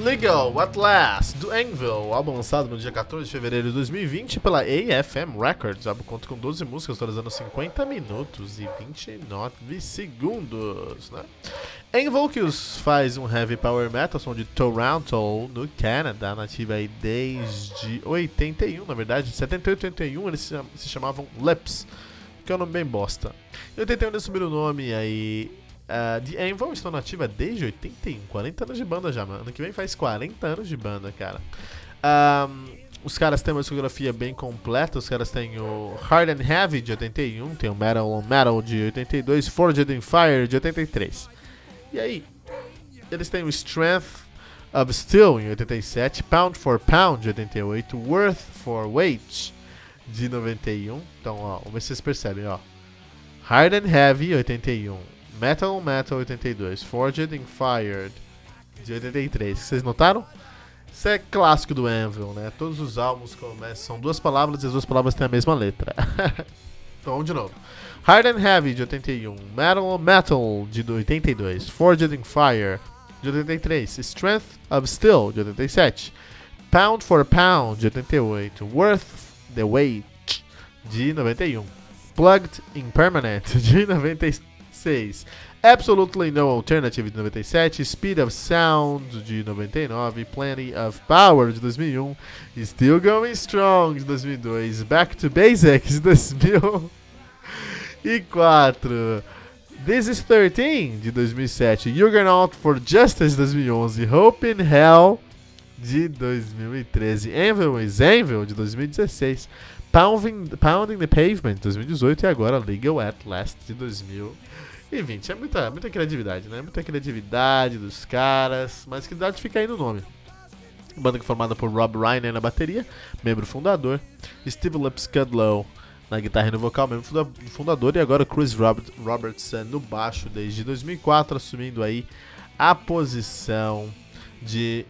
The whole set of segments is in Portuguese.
Legal, At Last, do Anvil, álbum lançado no dia 14 de fevereiro de 2020 pela AFM Records. O álbum conta com 12 músicas, totalizando 50 minutos e 29 segundos, né? Anvil que os faz um heavy power metal, som de Toronto, no Canadá, nativa aí desde 81, na verdade, 78 81 eles se chamavam Lips, que é um nome bem bosta. Em 81 eles subiram o nome aí Uh, The Anvil estão nativa desde 81, 40 anos de banda já, mano. Ano que vem faz 40 anos de banda, cara. Um, os caras têm uma discografia bem completa. Os caras têm o Hard and Heavy de 81, tem o Metal on Metal de 82, Forged in Fire de 83. E aí, eles têm o Strength of Steel em 87, Pound for Pound de 88, Worth for Weight de 91. Então, ó, vamos ver se vocês percebem, ó. Hard and Heavy 81. Metal Metal 82, Forged and Fired de 83. Vocês notaram? Isso é clássico do Anvil, né? Todos os álbuns começam, são duas palavras e as duas palavras têm a mesma letra. então vamos de novo. Hard and Heavy de 81, Metal Metal de 82, Forged in Fire de 83, Strength of Steel de 87, Pound for Pound de 88, Worth the Weight de 91, Plugged in Permanent de 96. 96. Absolutely No Alternative de 97, Speed of Sound de 99, Plenty of Power de 2001, Still Going Strong de 2002, Back to Basics de 2004, This is 13 de 2007, Juggernaut for Justice de 2011, Hope in Hell de 2013, Anvil is Anvil de 2016, Pounding, Pounding the Pavement de 2018 e agora Legal at Last de 2000 e 20. É muita, muita criatividade, né? Muita criatividade dos caras, mas que dá de ficar aí no nome. Banda que é formada por Rob Reiner na bateria, membro fundador, Steve Lipscudlow na guitarra e no vocal, membro fundador, e agora Chris Robert, Robertson no baixo desde 2004, assumindo aí a posição de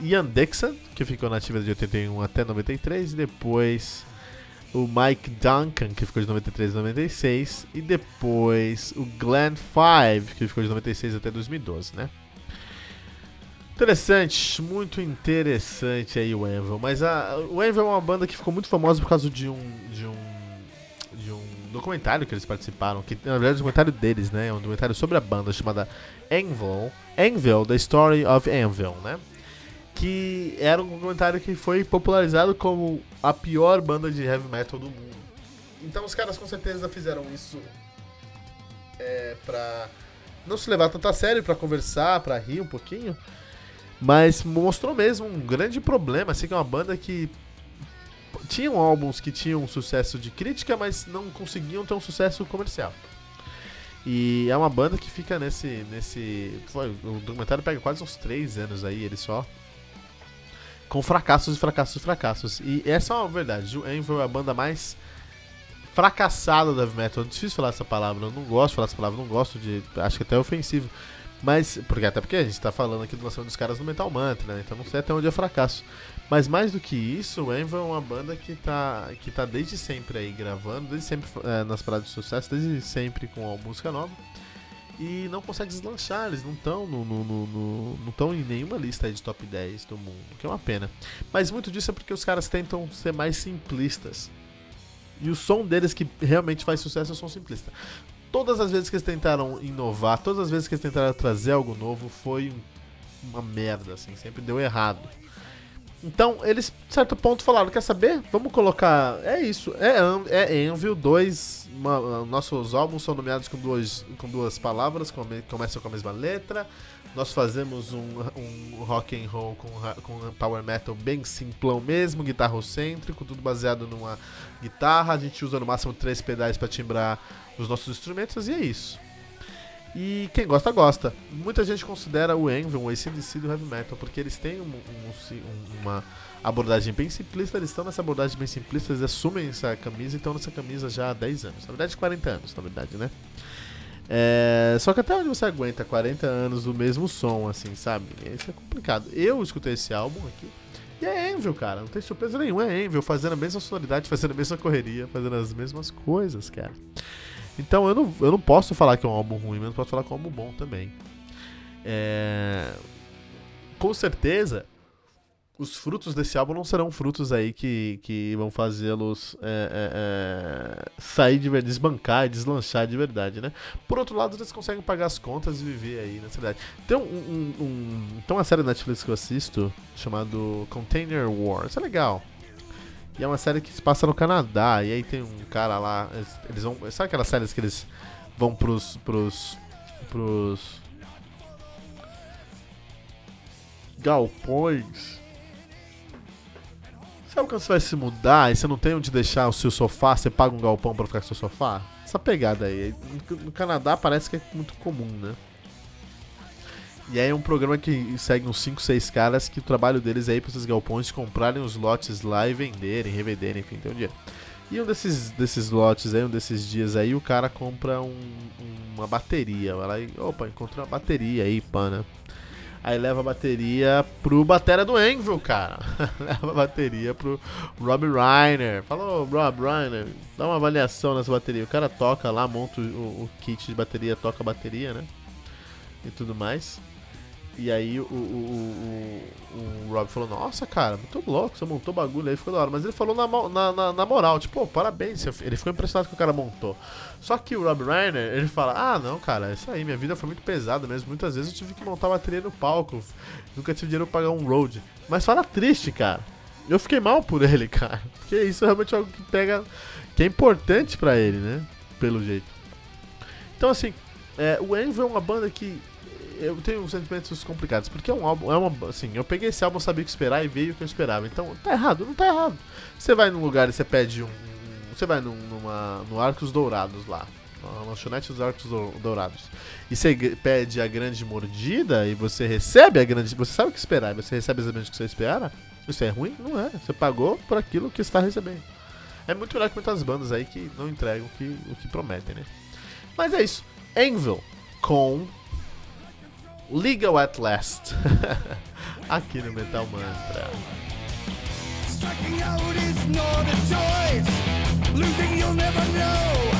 Ian Dixon, que ficou na ativa de 81 até 93, e depois o Mike Duncan, que ficou de 93 a 96, e depois o Glenn Five, que ficou de 96 até 2012, né? Interessante, muito interessante aí o Anvil, mas a, o Anvil é uma banda que ficou muito famosa por causa de um, de um, de um documentário que eles participaram, que na verdade é um documentário deles, né? É um documentário sobre a banda chamada Anvil, Anvil, The Story of Anvil, né? Que era um comentário que foi popularizado como a pior banda de heavy metal do mundo. Então os caras com certeza fizeram isso é, pra não se levar tanto a sério, pra conversar, pra rir um pouquinho. Mas mostrou mesmo um grande problema, assim, que é uma banda que tinham álbuns que tinham sucesso de crítica, mas não conseguiam ter um sucesso comercial. E é uma banda que fica nesse. nesse. Foi, o documentário pega quase uns 3 anos aí, ele só com fracassos e fracassos e fracassos. E essa é uma verdade. O Anvil é a banda mais fracassada do heavy metal. É difícil falar essa palavra. Eu não gosto de falar essa palavra. Não gosto de. Acho que até é ofensivo. Mas. Porque, até porque a gente está falando aqui do lançamento dos caras no Metal Mantra, né? Então não sei até onde é fracasso. Mas mais do que isso, o Anvil é uma banda que tá, que tá desde sempre aí gravando, desde sempre é, nas paradas de sucesso, desde sempre com a música nova e não consegue deslanchar, eles não estão no, no, no, não estão em nenhuma lista de top 10 do mundo, que é uma pena. Mas muito disso é porque os caras tentam ser mais simplistas. E o som deles que realmente faz sucesso é o som simplista. Todas as vezes que eles tentaram inovar, todas as vezes que eles tentaram trazer algo novo, foi uma merda, assim, sempre deu errado. Então, eles, certo ponto, falaram: quer saber? Vamos colocar. É isso. É, é Anvil 2. Uma, nossos álbuns são nomeados com duas, com duas palavras, come, começam com a mesma letra. Nós fazemos um, um rock and roll com, com power metal bem simplão mesmo, guitarrocêntrico, tudo baseado numa guitarra. A gente usa no máximo três pedais para timbrar os nossos instrumentos e é isso. E quem gosta, gosta. Muita gente considera o Envy um ACDC do heavy metal, porque eles têm um, um, uma abordagem bem simplista, eles estão nessa abordagem bem simplista, eles assumem essa camisa e estão nessa camisa já há 10 anos. Na verdade, 40 anos, na verdade, né? É, só que até onde você aguenta 40 anos do mesmo som, assim, sabe? Isso é complicado. Eu escutei esse álbum aqui. E é Envil, cara. Não tem surpresa nenhuma. É Envil fazendo a mesma sonoridade, fazendo a mesma correria, fazendo as mesmas coisas, cara. Então eu não, eu não posso falar que é um álbum ruim, mas não posso falar que é um álbum bom também. É... Com certeza, os frutos desse álbum não serão frutos aí que, que vão fazê-los é, é, é, sair de verdade, desbancar deslanchar de verdade, né? Por outro lado, eles conseguem pagar as contas e viver aí na cidade. Tem, um, um, um, tem uma série da Netflix que eu assisto chamado Container War. Isso é legal. E é uma série que se passa no Canadá. E aí tem um cara lá. Eles vão. Sabe aquelas séries que eles vão pros. pros. pros. galpões Sabe quando você vai se mudar e você não tem onde deixar o seu sofá, você paga um galpão para ficar com o seu sofá? Essa pegada aí. No Canadá parece que é muito comum, né? E aí é um programa que segue uns 5, 6 caras que o trabalho deles é ir pra esses galpões, comprarem os lotes lá e venderem, revenderem, enfim, tem um dia. E um desses, desses lotes aí, um desses dias aí, o cara compra um, uma bateria. Vai lá e, opa, encontrou uma bateria aí, pã, né? Aí leva a bateria pro batera do Envil, cara. leva a bateria pro Rob Reiner. Falou, Rob Reiner, dá uma avaliação nessa bateria. O cara toca lá, monta o, o kit de bateria, toca a bateria, né? E tudo mais. E aí o, o, o, o Rob falou, nossa, cara, muito louco, você montou bagulho aí, ficou da hora. Mas ele falou na, na, na moral, tipo, parabéns, ele ficou impressionado que o cara montou. Só que o Rob Reiner, ele fala, ah, não, cara, isso aí, minha vida foi muito pesada mesmo. Muitas vezes eu tive que montar bateria no palco, nunca tive dinheiro pra pagar um road. Mas fala triste, cara. Eu fiquei mal por ele, cara. Porque isso é realmente algo que pega, que é importante pra ele, né? Pelo jeito. Então, assim, é, o Envy é uma banda que eu tenho sentimentos complicados, porque é um álbum, é uma, assim, eu peguei esse álbum, sabia o que esperar e veio o que eu esperava. Então, tá errado, não tá errado. Você vai num lugar e você pede um, um você vai num, numa, no Arcos Dourados lá, na lanchonete dos Arcos Dourados, e você pede a grande mordida e você recebe a grande, você sabe o que esperar, você recebe exatamente o que você espera. Isso é ruim? Não é. Você pagou por aquilo que está recebendo. É muito melhor que muitas bandas aí que não entregam o que, o que prometem, né? Mas é isso. Anvil com Legal at Last. Aqui no Metal Mantra. Striking out is not a choice. Losing you'll never know.